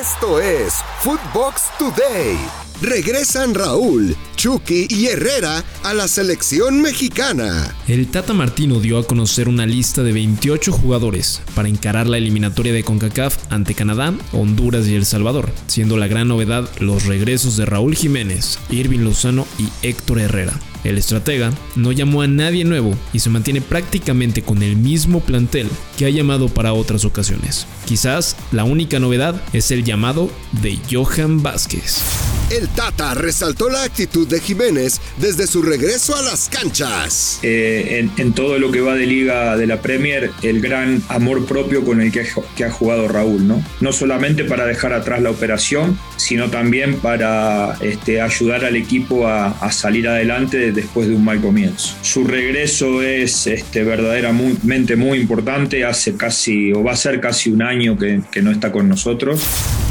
Esto es Footbox Today. Regresan Raúl, Chucky y Herrera a la selección mexicana. El Tata Martino dio a conocer una lista de 28 jugadores para encarar la eliminatoria de CONCACAF ante Canadá, Honduras y El Salvador, siendo la gran novedad los regresos de Raúl Jiménez, Irving Lozano y Héctor Herrera. El estratega no llamó a nadie nuevo y se mantiene prácticamente con el mismo plantel que ha llamado para otras ocasiones. Quizás la única novedad es el llamado de Johan Vázquez. El Tata resaltó la actitud de Jiménez desde su regreso a las canchas. Eh, en, todo lo que va de liga de la Premier, el gran amor propio con el que, ha jugado Raúl, ¿no? No solamente para dejar atrás la operación, sino también para este, ayudar al equipo a, salir adelante después de un mal comienzo. Su regreso es este, verdaderamente muy importante, hace casi, o va a ser casi un año que, que no está con nosotros.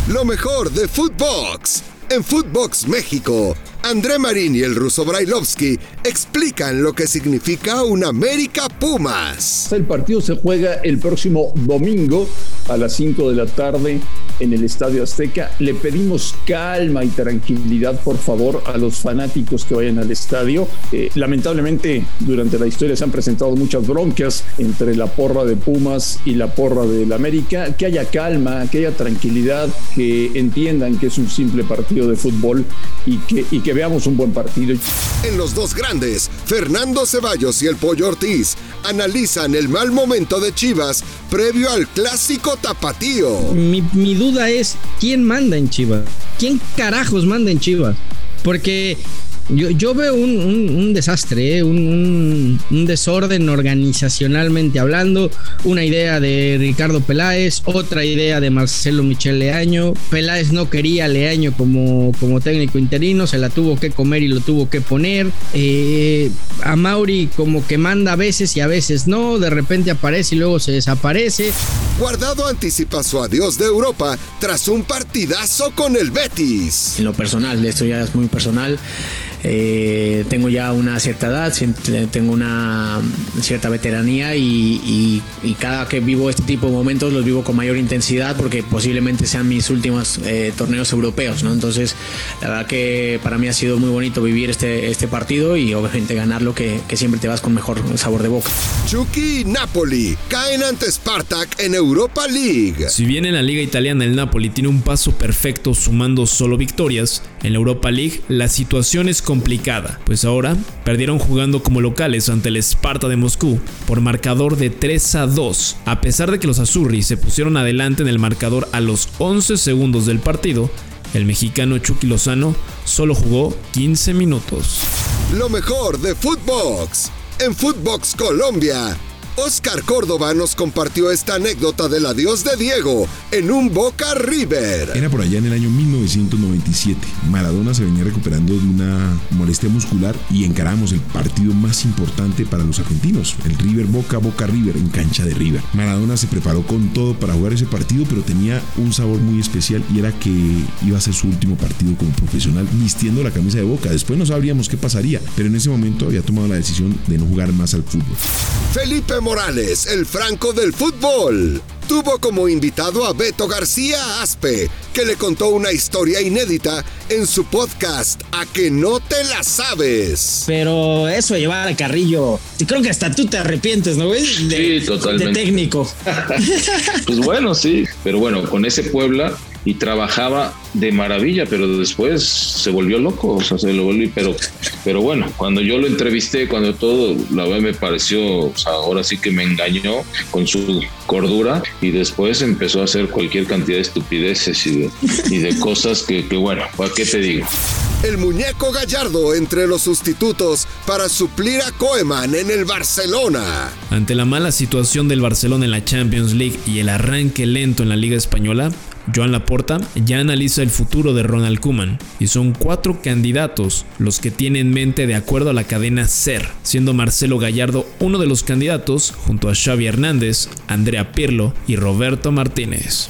Lo mejor de Footbox en Footbox México André Marín y el ruso Brailovsky explican lo que significa un América Pumas. El partido se juega el próximo domingo a las 5 de la tarde en el Estadio Azteca. Le pedimos calma y tranquilidad, por favor, a los fanáticos que vayan al estadio. Eh, lamentablemente, durante la historia se han presentado muchas broncas entre la porra de Pumas y la porra del América. Que haya calma, que haya tranquilidad, que entiendan que es un simple partido de fútbol y que, y que veamos un buen partido. En los dos grandes, Fernando Ceballos y el Pollo Ortiz analizan el mal momento de Chivas previo al clásico tapatío. Mi, mi duda es, ¿quién manda en Chivas? ¿Quién carajos manda en Chivas? Porque yo, veo un, desastre, ¿eh? un, desorden organizacionalmente hablando, una idea de Ricardo Peláez, otra idea de Marcelo Michel Leaño. Peláez no quería a Leaño como, como técnico interino, se la tuvo que comer y lo tuvo que poner. Eh, a Mauri como que manda a veces y a veces no, de repente aparece y luego se desaparece. Guardado anticipa su adiós de Europa tras un partidazo con el Betis. En lo personal, esto ya es muy personal. Eh, tengo ya una cierta edad, tengo una cierta veteranía y, cada que vivo este tipo de momentos los vivo con mayor intensidad porque posiblemente sean mis últimos eh, torneos europeos, ¿no? Entonces, la verdad que para mí ha sido muy bonito vivir este, este partido y obviamente ganarlo que, que siempre te vas con mejor sabor de boca. Chucky y Napoli caen ante Spartak en Europa League. Si bien en la liga italiana el Napoli tiene un paso perfecto sumando solo victorias, en la Europa League la situación es pues ahora perdieron jugando como locales ante el Sparta de Moscú por marcador de 3 a 2. A pesar de que los Azurri se pusieron adelante en el marcador a los 11 segundos del partido, el mexicano Chucky Lozano solo jugó 15 minutos. Lo mejor de Footbox en Footbox Colombia Oscar Córdoba nos compartió esta anécdota del adiós de Diego en un Boca River. Era por allá en el año 1997. Maradona se venía recuperando de una molestia muscular y encaramos el partido más importante para los argentinos, el River Boca Boca River en cancha de River. Maradona se preparó con todo para jugar ese partido, pero tenía un sabor muy especial y era que iba a ser su último partido como profesional vistiendo la camisa de Boca. Después no sabríamos qué pasaría, pero en ese momento había tomado la decisión de no jugar más al fútbol. Felipe Morales, el franco del fútbol, tuvo como invitado a Beto García Aspe, que le contó una historia inédita en su podcast A que no te la sabes. Pero eso llevar a Carrillo, creo que hasta tú te arrepientes, ¿no ves? sí, totalmente. De técnico. pues bueno, sí, pero bueno, con ese Puebla y trabajaba de maravilla, pero después se volvió loco, o sea, se lo volvió, pero, pero bueno, cuando yo lo entrevisté, cuando todo, la verdad me pareció, o sea, ahora sí que me engañó con su cordura y después empezó a hacer cualquier cantidad de estupideces y de, y de cosas que, que, bueno, ¿para qué te digo? El muñeco Gallardo entre los sustitutos para suplir a Koeman en el Barcelona. Ante la mala situación del Barcelona en la Champions League y el arranque lento en la Liga Española, Joan Laporta ya analiza el futuro de Ronald Koeman y son cuatro candidatos los que tiene en mente de acuerdo a la cadena SER, siendo Marcelo Gallardo uno de los candidatos junto a Xavi Hernández, Andrea Pirlo y Roberto Martínez.